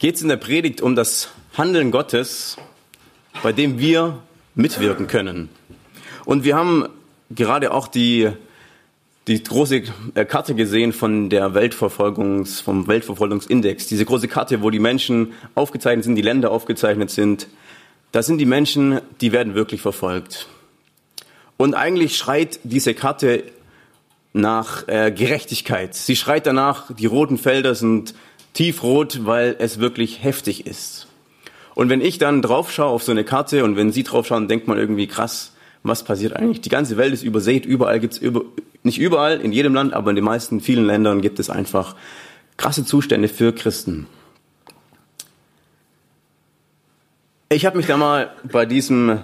geht es in der Predigt um das Handeln Gottes, bei dem wir mitwirken können. Und wir haben gerade auch die, die große Karte gesehen von der Weltverfolgungs, vom Weltverfolgungsindex. Diese große Karte, wo die Menschen aufgezeichnet sind, die Länder aufgezeichnet sind. Da sind die Menschen, die werden wirklich verfolgt. Und eigentlich schreit diese Karte nach äh, Gerechtigkeit. Sie schreit danach, die roten Felder sind tiefrot, weil es wirklich heftig ist. Und wenn ich dann drauf schaue auf so eine Karte und wenn Sie drauf schauen, denkt man irgendwie krass, was passiert eigentlich? Die ganze Welt ist übersät, überall gibt's über, nicht überall, in jedem Land, aber in den meisten, vielen Ländern gibt es einfach krasse Zustände für Christen. Ich habe mich da mal bei diesem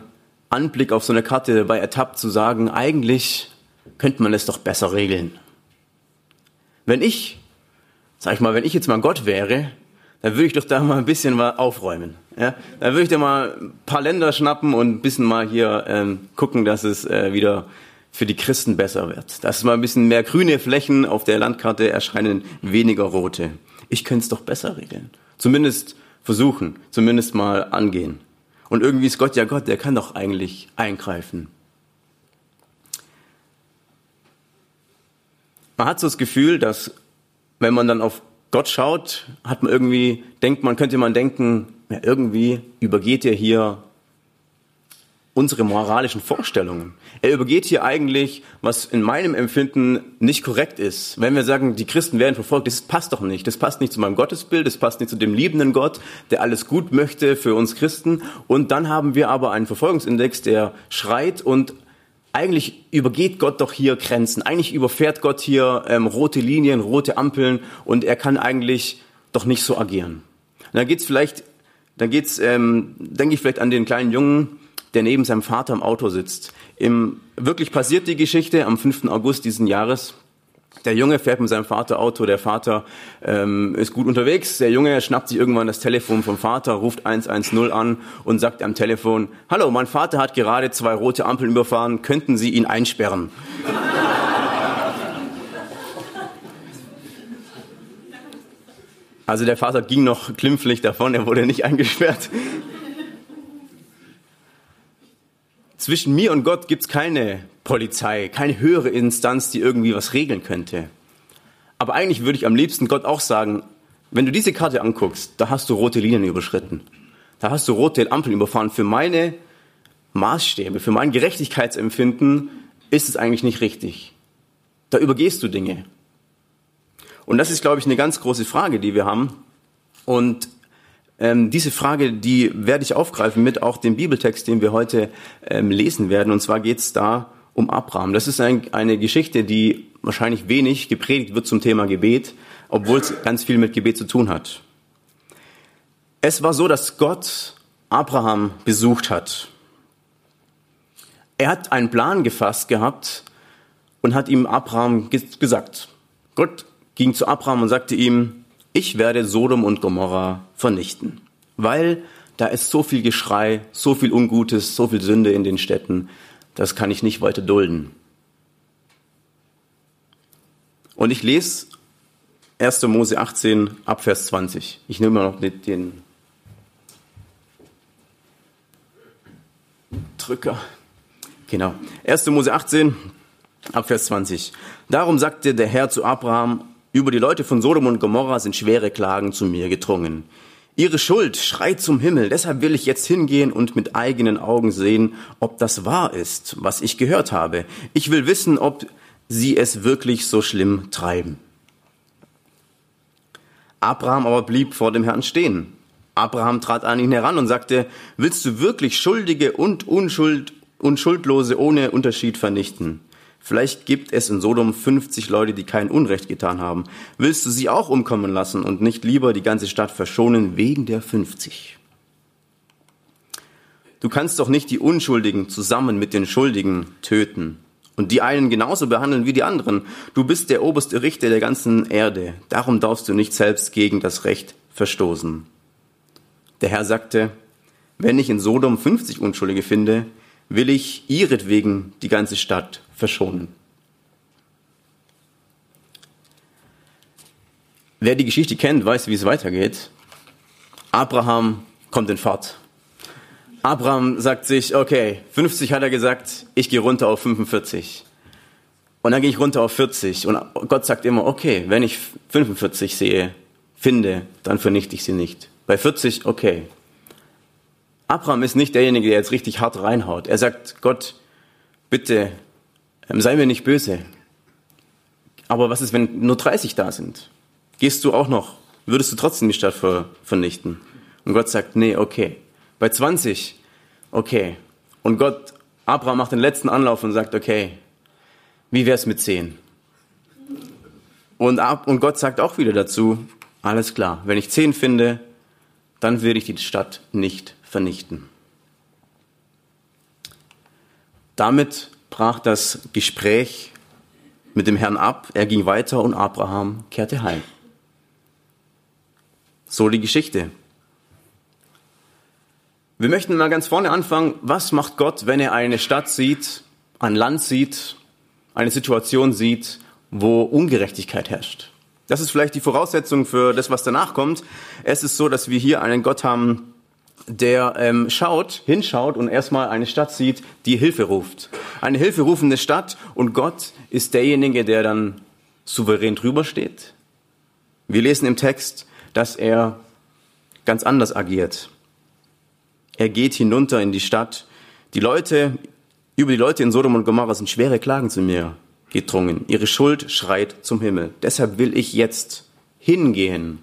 Anblick auf so eine Karte dabei ertappt zu sagen, eigentlich könnte man es doch besser regeln. Wenn ich sag ich mal, wenn ich jetzt mal Gott wäre, dann würde ich doch da mal ein bisschen mal aufräumen. Ja? Dann würde ich da mal ein paar Länder schnappen und ein bisschen mal hier ähm, gucken, dass es äh, wieder für die Christen besser wird. Dass mal ein bisschen mehr grüne Flächen auf der Landkarte erscheinen, weniger rote. Ich könnte es doch besser regeln. Zumindest versuchen, zumindest mal angehen. Und irgendwie ist Gott ja Gott, der kann doch eigentlich eingreifen. Man hat so das Gefühl, dass wenn man dann auf Gott schaut, hat man irgendwie, denkt man, könnte man denken, ja, irgendwie übergeht er hier unsere moralischen Vorstellungen. Er übergeht hier eigentlich, was in meinem Empfinden nicht korrekt ist. Wenn wir sagen, die Christen werden verfolgt, das passt doch nicht. Das passt nicht zu meinem Gottesbild, das passt nicht zu dem liebenden Gott, der alles gut möchte für uns Christen. Und dann haben wir aber einen Verfolgungsindex, der schreit und eigentlich übergeht Gott doch hier Grenzen. Eigentlich überfährt Gott hier ähm, rote Linien, rote Ampeln und er kann eigentlich doch nicht so agieren. Und dann geht's vielleicht, dann geht's, ähm, denke ich vielleicht an den kleinen Jungen, der neben seinem Vater im Auto sitzt. Im, wirklich passiert die Geschichte am 5. August diesen Jahres. Der Junge fährt mit seinem Vater Auto, der Vater ähm, ist gut unterwegs. Der Junge schnappt sich irgendwann das Telefon vom Vater, ruft 110 an und sagt am Telefon, Hallo, mein Vater hat gerade zwei rote Ampeln überfahren, könnten Sie ihn einsperren? Also der Vater ging noch glimpflich davon, er wurde nicht eingesperrt. Zwischen mir und Gott gibt's keine Polizei, keine höhere Instanz, die irgendwie was regeln könnte. Aber eigentlich würde ich am liebsten Gott auch sagen, wenn du diese Karte anguckst, da hast du rote Linien überschritten. Da hast du rote Ampeln überfahren. Für meine Maßstäbe, für mein Gerechtigkeitsempfinden ist es eigentlich nicht richtig. Da übergehst du Dinge. Und das ist, glaube ich, eine ganz große Frage, die wir haben. Und ähm, diese Frage, die werde ich aufgreifen mit auch dem Bibeltext, den wir heute ähm, lesen werden. Und zwar geht es da um Abraham. Das ist ein, eine Geschichte, die wahrscheinlich wenig gepredigt wird zum Thema Gebet, obwohl es ganz viel mit Gebet zu tun hat. Es war so, dass Gott Abraham besucht hat. Er hat einen Plan gefasst gehabt und hat ihm Abraham gesagt. Gott ging zu Abraham und sagte ihm, ich werde Sodom und Gomorra vernichten, weil da ist so viel Geschrei, so viel Ungutes, so viel Sünde in den Städten das kann ich nicht weiter dulden. Und ich lese 1. Mose 18 ab Vers 20. Ich nehme noch den Drücker. Genau. 1. Mose 18 ab Vers 20. Darum sagte der Herr zu Abraham, über die Leute von Sodom und Gomorra sind schwere Klagen zu mir gedrungen. Ihre Schuld schreit zum Himmel, deshalb will ich jetzt hingehen und mit eigenen Augen sehen, ob das wahr ist, was ich gehört habe. Ich will wissen, ob sie es wirklich so schlimm treiben. Abraham aber blieb vor dem Herrn stehen. Abraham trat an ihn heran und sagte, willst du wirklich Schuldige und Unschuld, Unschuldlose ohne Unterschied vernichten? Vielleicht gibt es in Sodom 50 Leute, die kein Unrecht getan haben. Willst du sie auch umkommen lassen und nicht lieber die ganze Stadt verschonen wegen der 50? Du kannst doch nicht die Unschuldigen zusammen mit den Schuldigen töten und die einen genauso behandeln wie die anderen. Du bist der oberste Richter der ganzen Erde. Darum darfst du nicht selbst gegen das Recht verstoßen. Der Herr sagte, wenn ich in Sodom 50 Unschuldige finde, will ich ihretwegen die ganze Stadt verschonen. Wer die Geschichte kennt, weiß, wie es weitergeht. Abraham kommt in Fahrt. Abraham sagt sich, okay, 50 hat er gesagt, ich gehe runter auf 45. Und dann gehe ich runter auf 40. Und Gott sagt immer, okay, wenn ich 45 sehe, finde, dann vernichte ich sie nicht. Bei 40, okay. Abraham ist nicht derjenige, der jetzt richtig hart reinhaut. Er sagt, Gott, bitte sei mir nicht böse. Aber was ist, wenn nur 30 da sind? Gehst du auch noch? Würdest du trotzdem die Stadt ver vernichten? Und Gott sagt, nee, okay. Bei 20, okay. Und Gott, Abraham macht den letzten Anlauf und sagt, okay, wie wär's mit 10? Und, und Gott sagt auch wieder dazu, alles klar, wenn ich 10 finde, dann werde ich die Stadt nicht vernichten. Damit brach das Gespräch mit dem Herrn ab, er ging weiter und Abraham kehrte heim. So die Geschichte. Wir möchten mal ganz vorne anfangen. Was macht Gott, wenn er eine Stadt sieht, ein Land sieht, eine Situation sieht, wo Ungerechtigkeit herrscht? Das ist vielleicht die Voraussetzung für das, was danach kommt. Es ist so, dass wir hier einen Gott haben, der ähm, schaut, hinschaut und erstmal eine Stadt sieht, die Hilfe ruft. Eine hilferufende Stadt und Gott ist derjenige, der dann souverän drüber steht. Wir lesen im Text, dass er ganz anders agiert. Er geht hinunter in die Stadt. Die Leute, über die Leute in Sodom und Gomorra sind schwere Klagen zu mir gedrungen. Ihre Schuld schreit zum Himmel. Deshalb will ich jetzt hingehen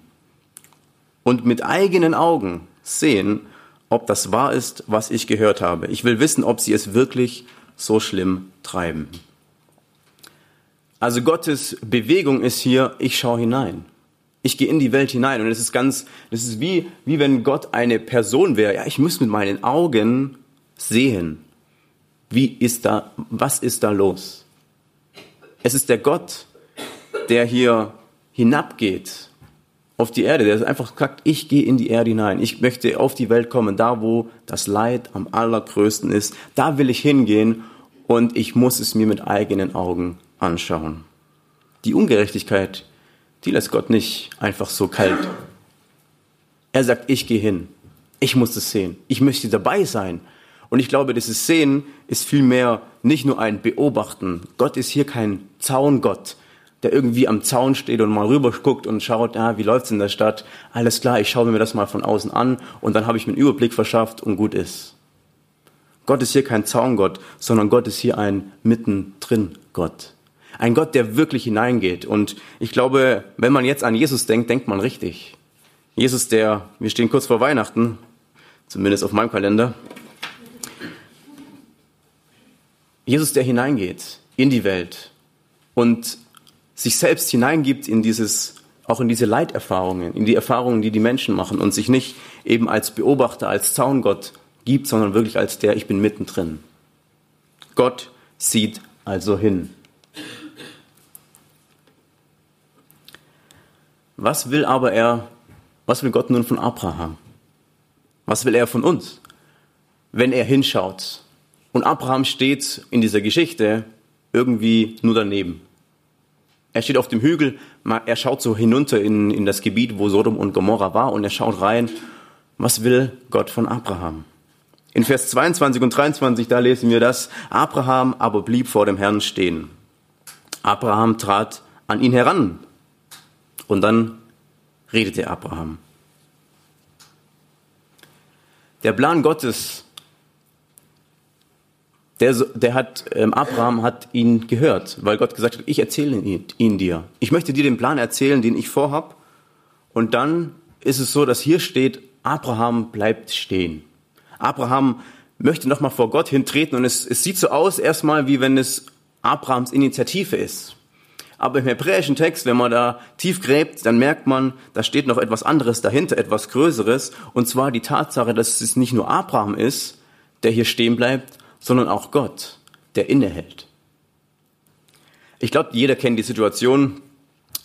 und mit eigenen Augen sehen, ob das wahr ist, was ich gehört habe. Ich will wissen, ob sie es wirklich so schlimm treiben. Also Gottes Bewegung ist hier, ich schaue hinein. Ich gehe in die Welt hinein und es ist ganz, das ist wie, wie wenn Gott eine Person wäre. Ja, ich muss mit meinen Augen sehen. Wie ist da, was ist da los? Es ist der Gott, der hier hinabgeht auf die Erde, der einfach sagt, ich gehe in die Erde hinein, ich möchte auf die Welt kommen, da wo das Leid am allergrößten ist, da will ich hingehen und ich muss es mir mit eigenen Augen anschauen. Die Ungerechtigkeit, die lässt Gott nicht einfach so kalt. Er sagt, ich gehe hin, ich muss es sehen, ich möchte dabei sein. Und ich glaube, dieses Sehen ist vielmehr nicht nur ein Beobachten. Gott ist hier kein Zaungott, der irgendwie am Zaun steht und mal rüber guckt und schaut, ja, wie läuft's in der Stadt? Alles klar, ich schaue mir das mal von außen an und dann habe ich mir einen Überblick verschafft und gut ist. Gott ist hier kein Zaungott, sondern Gott ist hier ein mittendrin Gott. Ein Gott, der wirklich hineingeht. Und ich glaube, wenn man jetzt an Jesus denkt, denkt man richtig. Jesus, der, wir stehen kurz vor Weihnachten, zumindest auf meinem Kalender. Jesus, der hineingeht in die Welt und sich selbst hineingibt in dieses, auch in diese Leiterfahrungen, in die Erfahrungen, die die Menschen machen und sich nicht eben als Beobachter, als Zaungott gibt, sondern wirklich als der, ich bin mittendrin. Gott sieht also hin. Was will aber er, was will Gott nun von Abraham? Was will er von uns, wenn er hinschaut? Und Abraham steht in dieser Geschichte irgendwie nur daneben. Er steht auf dem Hügel, er schaut so hinunter in, in das Gebiet, wo Sodom und Gomorra war, und er schaut rein, was will Gott von Abraham? In Vers 22 und 23, da lesen wir das, Abraham aber blieb vor dem Herrn stehen. Abraham trat an ihn heran und dann redete Abraham. Der Plan Gottes der, der hat, ähm, Abraham hat ihn gehört, weil Gott gesagt hat, ich erzähle ihn, ihn dir. Ich möchte dir den Plan erzählen, den ich vorhab. Und dann ist es so, dass hier steht, Abraham bleibt stehen. Abraham möchte nochmal vor Gott hintreten und es, es sieht so aus erstmal, wie wenn es Abrahams Initiative ist. Aber im hebräischen Text, wenn man da tief gräbt, dann merkt man, da steht noch etwas anderes dahinter, etwas Größeres, und zwar die Tatsache, dass es nicht nur Abraham ist, der hier stehen bleibt, sondern auch Gott, der innehält. Ich glaube, jeder kennt die Situation.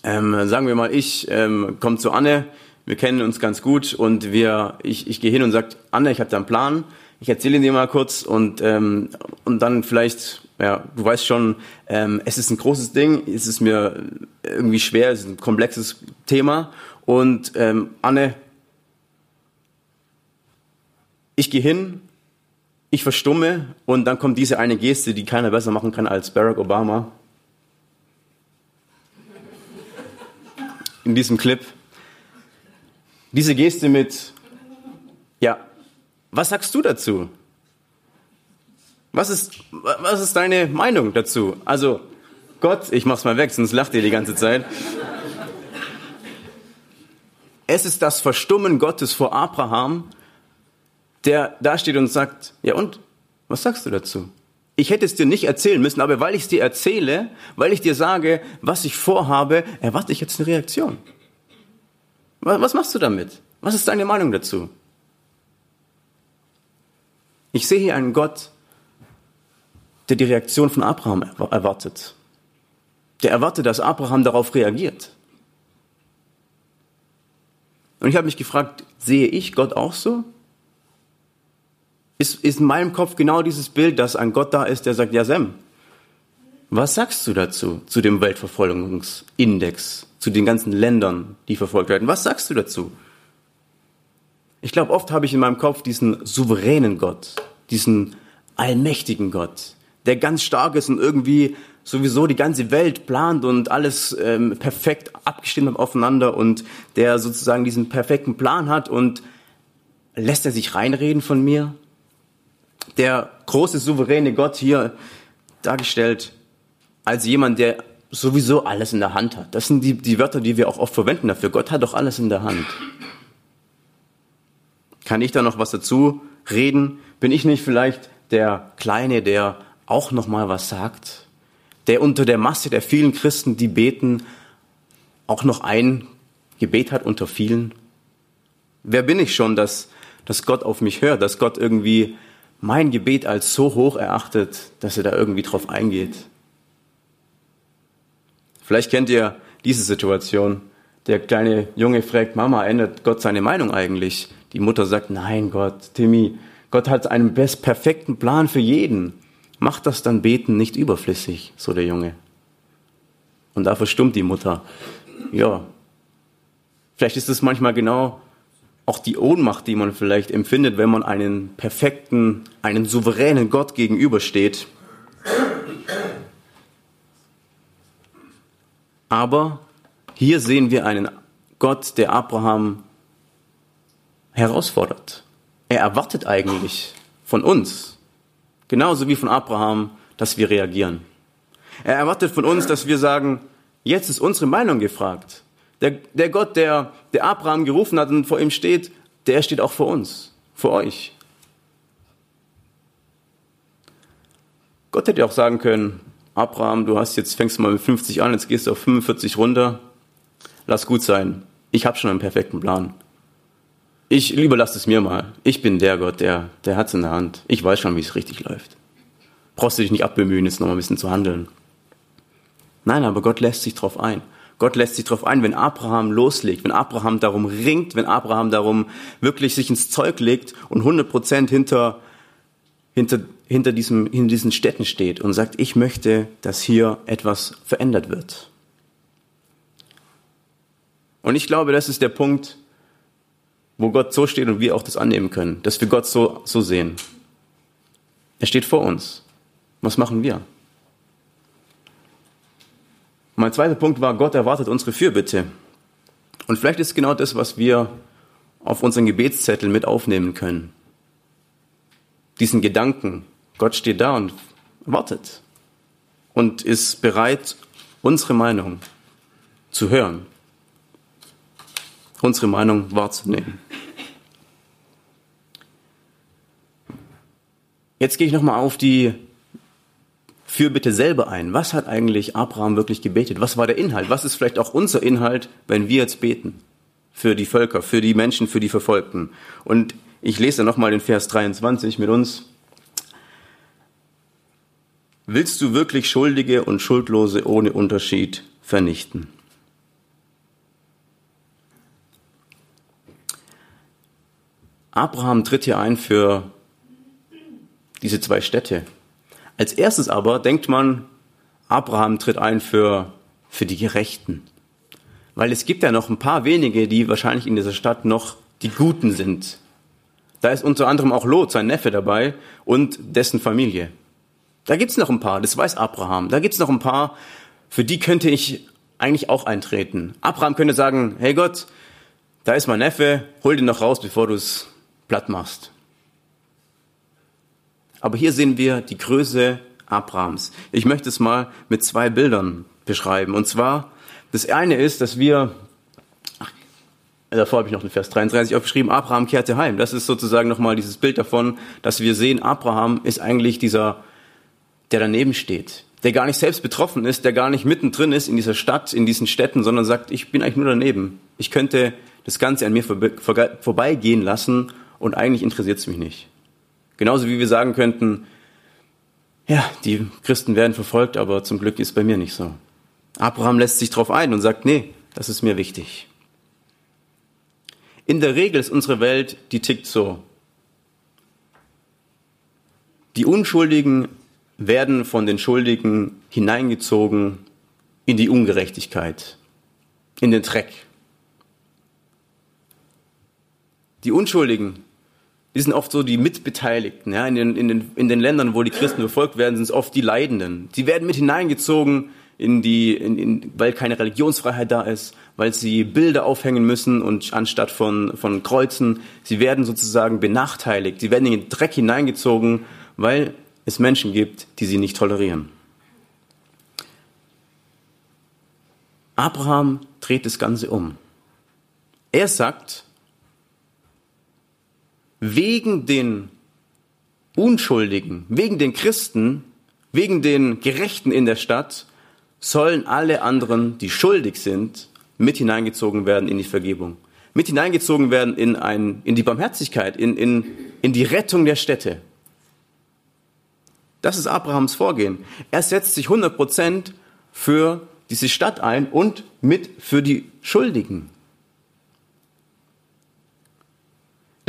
Ähm, sagen wir mal, ich ähm, komme zu Anne, wir kennen uns ganz gut und wir, ich, ich gehe hin und sage, Anne, ich habe da einen Plan, ich erzähle dir mal kurz und, ähm, und dann vielleicht, ja, du weißt schon, ähm, es ist ein großes Ding, es ist mir irgendwie schwer, es ist ein komplexes Thema und ähm, Anne, ich gehe hin, ich verstumme und dann kommt diese eine Geste, die keiner besser machen kann als Barack Obama. In diesem Clip. Diese Geste mit, ja, was sagst du dazu? Was ist, was ist deine Meinung dazu? Also, Gott, ich mach's mal weg, sonst lacht ihr die ganze Zeit. Es ist das Verstummen Gottes vor Abraham, der da steht und sagt, ja und, was sagst du dazu? Ich hätte es dir nicht erzählen müssen, aber weil ich es dir erzähle, weil ich dir sage, was ich vorhabe, erwarte ich jetzt eine Reaktion. Was machst du damit? Was ist deine Meinung dazu? Ich sehe hier einen Gott, der die Reaktion von Abraham erwartet. Der erwartet, dass Abraham darauf reagiert. Und ich habe mich gefragt, sehe ich Gott auch so? Ist, ist in meinem Kopf genau dieses Bild, dass ein Gott da ist, der sagt, ja Sam, was sagst du dazu, zu dem Weltverfolgungsindex, zu den ganzen Ländern, die verfolgt werden? Was sagst du dazu? Ich glaube, oft habe ich in meinem Kopf diesen souveränen Gott, diesen allmächtigen Gott, der ganz stark ist und irgendwie sowieso die ganze Welt plant und alles ähm, perfekt abgestimmt aufeinander und der sozusagen diesen perfekten Plan hat und lässt er sich reinreden von mir? Der große souveräne Gott hier dargestellt als jemand, der sowieso alles in der Hand hat. Das sind die, die Wörter, die wir auch oft verwenden dafür. Gott hat doch alles in der Hand. Kann ich da noch was dazu reden? Bin ich nicht vielleicht der Kleine, der auch noch mal was sagt? Der unter der Masse der vielen Christen, die beten, auch noch ein Gebet hat unter vielen? Wer bin ich schon, dass, dass Gott auf mich hört, dass Gott irgendwie mein Gebet als so hoch erachtet, dass er da irgendwie drauf eingeht. Vielleicht kennt ihr diese Situation. Der kleine Junge fragt, Mama, ändert Gott seine Meinung eigentlich? Die Mutter sagt, nein Gott, Timmy, Gott hat einen best perfekten Plan für jeden. Macht das dann Beten nicht überflüssig, so der Junge. Und da verstummt die Mutter. Ja, vielleicht ist es manchmal genau auch die Ohnmacht, die man vielleicht empfindet, wenn man einen perfekten, einen souveränen Gott gegenübersteht. Aber hier sehen wir einen Gott, der Abraham herausfordert. Er erwartet eigentlich von uns, genauso wie von Abraham, dass wir reagieren. Er erwartet von uns, dass wir sagen, jetzt ist unsere Meinung gefragt. Der, der Gott, der, der Abraham gerufen hat und vor ihm steht, der steht auch vor uns, vor euch. Gott hätte auch sagen können, Abraham, du hast jetzt fängst mal mit 50 an, jetzt gehst du auf 45 runter. Lass gut sein. Ich habe schon einen perfekten Plan. Ich lieber lass es mir mal. Ich bin der Gott, der der hat's in der Hand. Ich weiß schon, wie es richtig läuft. Brauchst du dich nicht abbemühen, jetzt noch mal ein bisschen zu handeln. Nein, aber Gott lässt sich drauf ein. Gott lässt sich darauf ein, wenn Abraham loslegt, wenn Abraham darum ringt, wenn Abraham darum wirklich sich ins Zeug legt und 100 Prozent hinter, hinter, hinter, diesem, hinter diesen Städten steht und sagt, ich möchte, dass hier etwas verändert wird. Und ich glaube, das ist der Punkt, wo Gott so steht und wir auch das annehmen können, dass wir Gott so, so sehen. Er steht vor uns. Was machen wir? Mein zweiter Punkt war, Gott erwartet unsere Fürbitte. Und vielleicht ist genau das, was wir auf unseren Gebetszettel mit aufnehmen können. Diesen Gedanken, Gott steht da und wartet und ist bereit, unsere Meinung zu hören, unsere Meinung wahrzunehmen. Jetzt gehe ich nochmal auf die Fürbitte selber ein. Was hat eigentlich Abraham wirklich gebetet? Was war der Inhalt? Was ist vielleicht auch unser Inhalt, wenn wir jetzt beten? Für die Völker, für die Menschen, für die Verfolgten. Und ich lese nochmal den Vers 23 mit uns. Willst du wirklich Schuldige und Schuldlose ohne Unterschied vernichten? Abraham tritt hier ein für diese zwei Städte. Als erstes aber denkt man, Abraham tritt ein für, für die Gerechten. Weil es gibt ja noch ein paar wenige, die wahrscheinlich in dieser Stadt noch die Guten sind. Da ist unter anderem auch Lot, sein Neffe dabei und dessen Familie. Da gibt's noch ein paar, das weiß Abraham. Da gibt's noch ein paar, für die könnte ich eigentlich auch eintreten. Abraham könnte sagen, hey Gott, da ist mein Neffe, hol den noch raus, bevor du es platt machst. Aber hier sehen wir die Größe Abrahams. Ich möchte es mal mit zwei Bildern beschreiben. Und zwar, das eine ist, dass wir, ach, davor habe ich noch den Vers 33 aufgeschrieben, Abraham kehrte heim. Das ist sozusagen nochmal dieses Bild davon, dass wir sehen, Abraham ist eigentlich dieser der daneben steht, der gar nicht selbst betroffen ist, der gar nicht mittendrin ist in dieser Stadt, in diesen Städten, sondern sagt, ich bin eigentlich nur daneben. Ich könnte das Ganze an mir vorbeigehen lassen und eigentlich interessiert es mich nicht. Genauso wie wir sagen könnten, ja, die Christen werden verfolgt, aber zum Glück ist bei mir nicht so. Abraham lässt sich darauf ein und sagt, nee, das ist mir wichtig. In der Regel ist unsere Welt, die tickt so. Die Unschuldigen werden von den Schuldigen hineingezogen in die Ungerechtigkeit, in den Dreck. Die Unschuldigen, die sind oft so die Mitbeteiligten. Ja? In, den, in, den, in den Ländern, wo die Christen verfolgt werden, sind es oft die Leidenden. Sie werden mit hineingezogen, in die, in, in, weil keine Religionsfreiheit da ist, weil sie Bilder aufhängen müssen und anstatt von, von Kreuzen, sie werden sozusagen benachteiligt. Sie werden in den Dreck hineingezogen, weil es Menschen gibt, die sie nicht tolerieren. Abraham dreht das Ganze um. Er sagt, wegen den Unschuldigen, wegen den Christen, wegen den Gerechten in der Stadt sollen alle anderen, die schuldig sind, mit hineingezogen werden in die Vergebung, mit hineingezogen werden in, ein, in die Barmherzigkeit, in, in, in die Rettung der Städte. Das ist Abrahams Vorgehen. Er setzt sich 100% für diese Stadt ein und mit für die Schuldigen.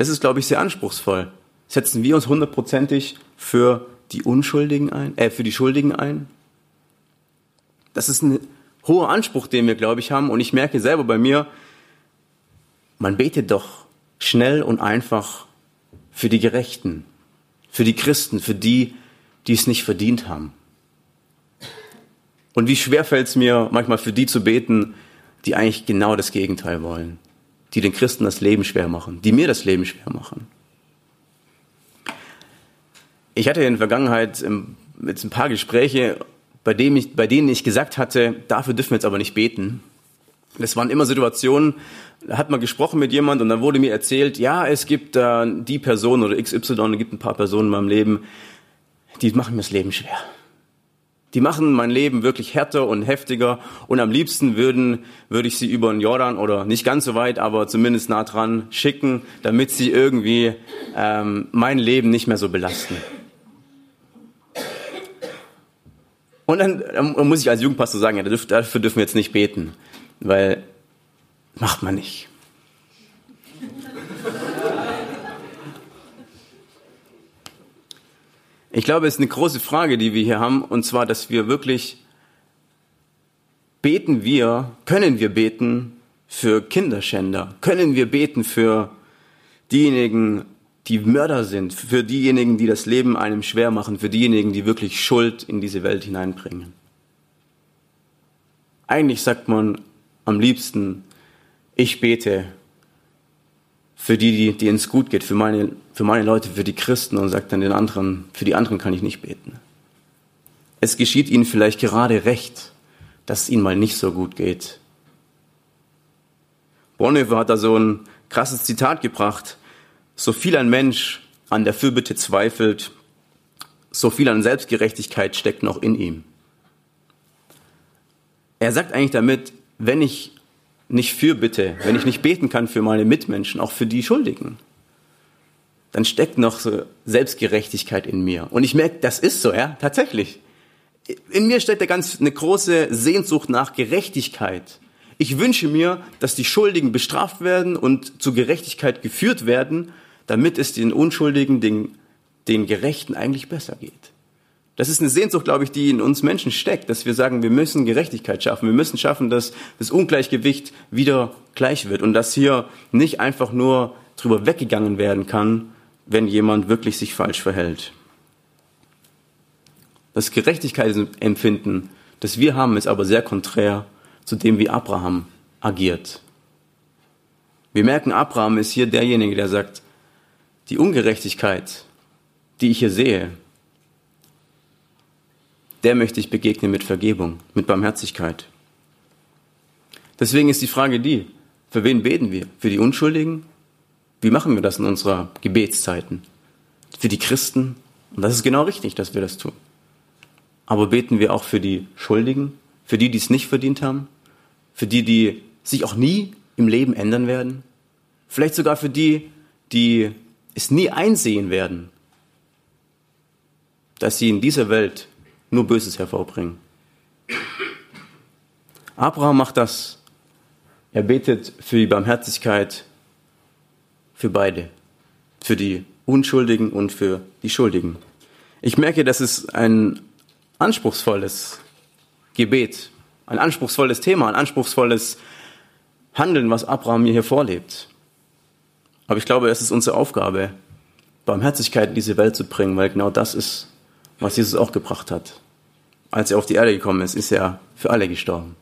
Das ist, glaube ich, sehr anspruchsvoll. Setzen wir uns hundertprozentig für die Unschuldigen ein, äh, für die Schuldigen ein? Das ist ein hoher Anspruch, den wir, glaube ich, haben. Und ich merke selber bei mir, man betet doch schnell und einfach für die Gerechten, für die Christen, für die, die es nicht verdient haben. Und wie schwer fällt es mir manchmal für die zu beten, die eigentlich genau das Gegenteil wollen, die den Christen das Leben schwer machen, die mir das Leben schwer machen. Ich hatte in der Vergangenheit jetzt ein paar Gespräche, bei, dem ich, bei denen ich gesagt hatte, dafür dürfen wir jetzt aber nicht beten. Das waren immer Situationen, da hat man gesprochen mit jemand und dann wurde mir erzählt, ja, es gibt äh, die Person oder XY, es gibt ein paar Personen in meinem Leben, die machen mir das Leben schwer. Die machen mein Leben wirklich härter und heftiger und am liebsten würden, würde ich sie über den Jordan oder nicht ganz so weit, aber zumindest nah dran schicken, damit sie irgendwie ähm, mein Leben nicht mehr so belasten. Und dann, dann muss ich als Jugendpastor sagen, ja, dafür dürfen wir jetzt nicht beten, weil macht man nicht. Ich glaube, es ist eine große Frage, die wir hier haben, und zwar, dass wir wirklich beten wir, können wir beten für Kinderschänder? Können wir beten für diejenigen, die Mörder sind, für diejenigen, die das Leben einem schwer machen, für diejenigen, die wirklich Schuld in diese Welt hineinbringen? Eigentlich sagt man am liebsten, ich bete für die, die, denen es gut geht, für meine, für meine Leute, für die Christen und sagt dann den anderen, für die anderen kann ich nicht beten. Es geschieht ihnen vielleicht gerade recht, dass es ihnen mal nicht so gut geht. Bonhoeffer hat da so ein krasses Zitat gebracht. So viel ein Mensch an der Fürbitte zweifelt, so viel an Selbstgerechtigkeit steckt noch in ihm. Er sagt eigentlich damit, wenn ich nicht für bitte, wenn ich nicht beten kann für meine Mitmenschen, auch für die Schuldigen, dann steckt noch so Selbstgerechtigkeit in mir. Und ich merke, das ist so, ja, tatsächlich. In mir steckt da ganz eine große Sehnsucht nach Gerechtigkeit. Ich wünsche mir, dass die Schuldigen bestraft werden und zu Gerechtigkeit geführt werden, damit es den Unschuldigen, den, den Gerechten eigentlich besser geht. Das ist eine Sehnsucht, glaube ich, die in uns Menschen steckt, dass wir sagen, wir müssen Gerechtigkeit schaffen. Wir müssen schaffen, dass das Ungleichgewicht wieder gleich wird und dass hier nicht einfach nur drüber weggegangen werden kann, wenn jemand wirklich sich falsch verhält. Das Gerechtigkeitsempfinden, das wir haben, ist aber sehr konträr zu dem, wie Abraham agiert. Wir merken, Abraham ist hier derjenige, der sagt, die Ungerechtigkeit, die ich hier sehe, der möchte ich begegnen mit Vergebung, mit Barmherzigkeit. Deswegen ist die Frage die, für wen beten wir? Für die Unschuldigen wie machen wir das in unserer Gebetszeiten? Für die Christen? Und das ist genau richtig, dass wir das tun. Aber beten wir auch für die Schuldigen? Für die, die es nicht verdient haben? Für die, die sich auch nie im Leben ändern werden? Vielleicht sogar für die, die es nie einsehen werden, dass sie in dieser Welt nur Böses hervorbringen. Abraham macht das. Er betet für die Barmherzigkeit für beide, für die Unschuldigen und für die Schuldigen. Ich merke, das ist ein anspruchsvolles Gebet, ein anspruchsvolles Thema, ein anspruchsvolles Handeln, was Abraham mir hier vorlebt. Aber ich glaube, es ist unsere Aufgabe, Barmherzigkeit in diese Welt zu bringen, weil genau das ist, was Jesus auch gebracht hat. Als er auf die Erde gekommen ist, ist er für alle gestorben.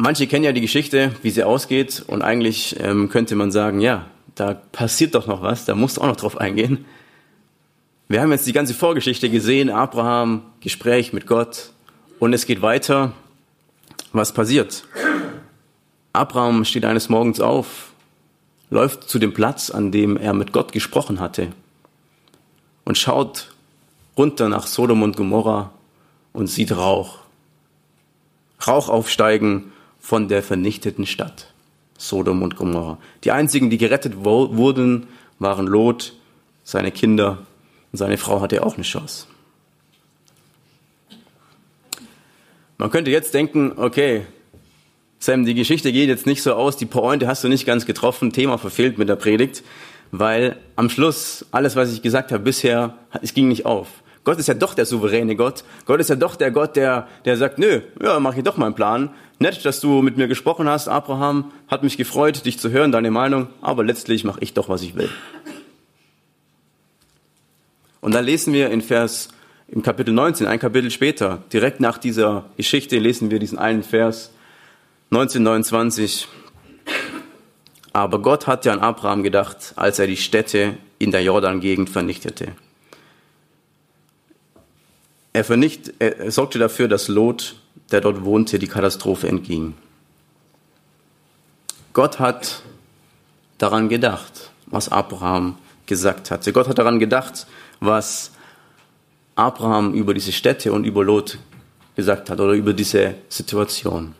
Manche kennen ja die Geschichte, wie sie ausgeht, und eigentlich ähm, könnte man sagen, ja, da passiert doch noch was, da musst du auch noch drauf eingehen. Wir haben jetzt die ganze Vorgeschichte gesehen, Abraham, Gespräch mit Gott, und es geht weiter. Was passiert? Abraham steht eines Morgens auf, läuft zu dem Platz, an dem er mit Gott gesprochen hatte, und schaut runter nach Sodom und Gomorra und sieht Rauch. Rauch aufsteigen von der vernichteten Stadt, Sodom und Gomorra. Die einzigen, die gerettet wurden, waren Lot, seine Kinder und seine Frau hatte auch eine Chance. Man könnte jetzt denken, okay, Sam, die Geschichte geht jetzt nicht so aus, die Pointe hast du nicht ganz getroffen, Thema verfehlt mit der Predigt, weil am Schluss alles, was ich gesagt habe bisher, es ging nicht auf. Gott ist ja doch der souveräne Gott. Gott ist ja doch der Gott, der, der sagt, nö, ja, mach ich doch meinen Plan. Nett, dass du mit mir gesprochen hast, Abraham. Hat mich gefreut, dich zu hören, deine Meinung. Aber letztlich mache ich doch, was ich will. Und dann lesen wir in Vers, im Kapitel 19, ein Kapitel später, direkt nach dieser Geschichte, lesen wir diesen einen Vers, 1929. Aber Gott hatte an Abraham gedacht, als er die Städte in der Jordan-Gegend vernichtete. Er, vernicht, er sorgte dafür, dass Lot, der dort wohnte, die Katastrophe entging. Gott hat daran gedacht, was Abraham gesagt hatte. Gott hat daran gedacht, was Abraham über diese Städte und über Lot gesagt hat oder über diese Situation.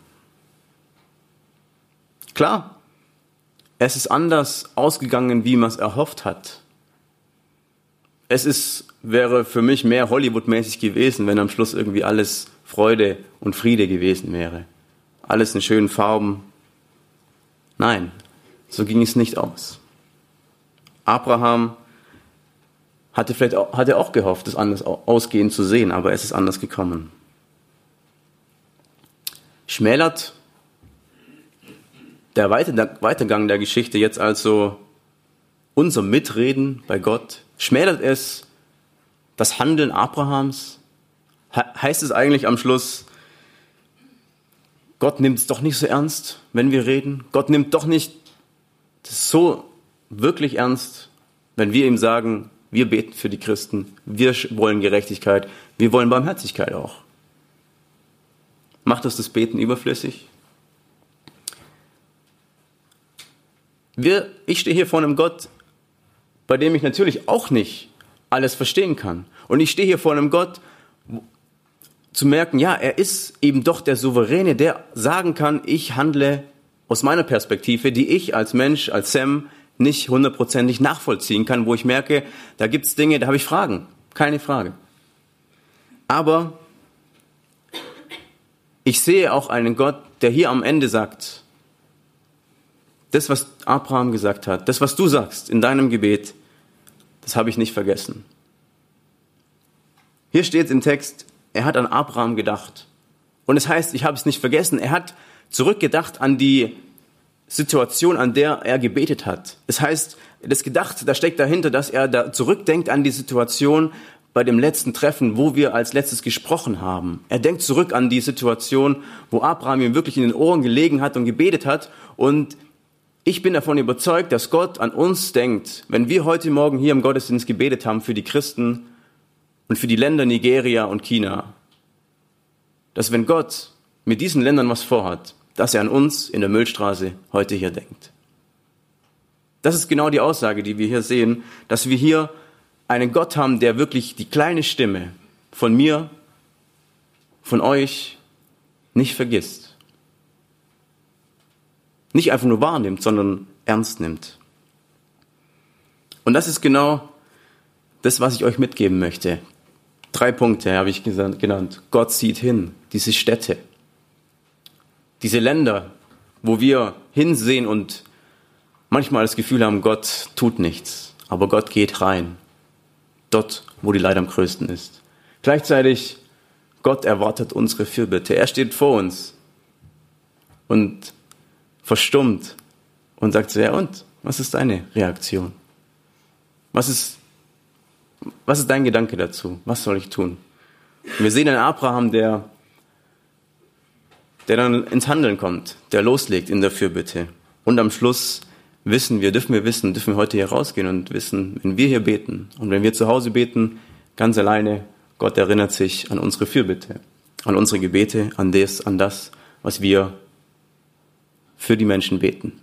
Klar, es ist anders ausgegangen, wie man es erhofft hat. Es ist wäre für mich mehr Hollywood-mäßig gewesen, wenn am Schluss irgendwie alles Freude und Friede gewesen wäre. Alles in schönen Farben. Nein, so ging es nicht aus. Abraham hatte vielleicht auch, hatte auch gehofft, es anders ausgehen zu sehen, aber es ist anders gekommen. Schmälert der Weitergang der Geschichte jetzt also unser Mitreden bei Gott? Schmälert es das Handeln Abrahams? heißt es eigentlich am Schluss, Gott nimmt es doch nicht so ernst, wenn wir reden? Gott nimmt doch nicht so wirklich ernst, wenn wir ihm sagen, wir beten für die Christen, wir wollen Gerechtigkeit, wir wollen Barmherzigkeit auch. Macht das das Beten überflüssig? Wir, ich stehe hier vor einem Gott, bei dem ich natürlich auch nicht alles verstehen kann. Und ich stehe hier vor einem Gott, zu merken, ja, er ist eben doch der Souveräne, der sagen kann, ich handle aus meiner Perspektive, die ich als Mensch, als Sam nicht hundertprozentig nachvollziehen kann, wo ich merke, da gibt's Dinge, da habe ich Fragen, keine Frage. Aber ich sehe auch einen Gott, der hier am Ende sagt, das, was Abraham gesagt hat, das, was du sagst in deinem Gebet, das habe ich nicht vergessen. Hier steht im Text, er hat an Abraham gedacht. Und es heißt, ich habe es nicht vergessen, er hat zurückgedacht an die Situation, an der er gebetet hat. Es heißt, das gedacht, da steckt dahinter, dass er da zurückdenkt an die Situation bei dem letzten Treffen, wo wir als letztes gesprochen haben. Er denkt zurück an die Situation, wo Abraham ihm wirklich in den Ohren gelegen hat und gebetet hat. Und ich bin davon überzeugt, dass Gott an uns denkt, wenn wir heute Morgen hier im Gottesdienst gebetet haben für die Christen und für die Länder Nigeria und China, dass wenn Gott mit diesen Ländern was vorhat, dass er an uns in der Müllstraße heute hier denkt. Das ist genau die Aussage, die wir hier sehen, dass wir hier einen Gott haben, der wirklich die kleine Stimme von mir, von euch nicht vergisst. Nicht einfach nur wahrnimmt, sondern ernst nimmt. Und das ist genau das, was ich euch mitgeben möchte. Drei Punkte habe ich genannt. Gott sieht hin, diese Städte, diese Länder, wo wir hinsehen und manchmal das Gefühl haben, Gott tut nichts, aber Gott geht rein, dort, wo die Leid am größten ist. Gleichzeitig, Gott erwartet unsere Fürbitte. Er steht vor uns und verstummt und sagt so, ja und, was ist deine Reaktion? Was ist was ist dein Gedanke dazu? Was soll ich tun? Und wir sehen einen Abraham, der, der dann ins Handeln kommt, der loslegt in der Fürbitte. Und am Schluss wissen wir, dürfen wir wissen, dürfen wir heute hier rausgehen und wissen, wenn wir hier beten und wenn wir zu Hause beten, ganz alleine, Gott erinnert sich an unsere Fürbitte, an unsere Gebete, an das, an das, was wir für die Menschen beten.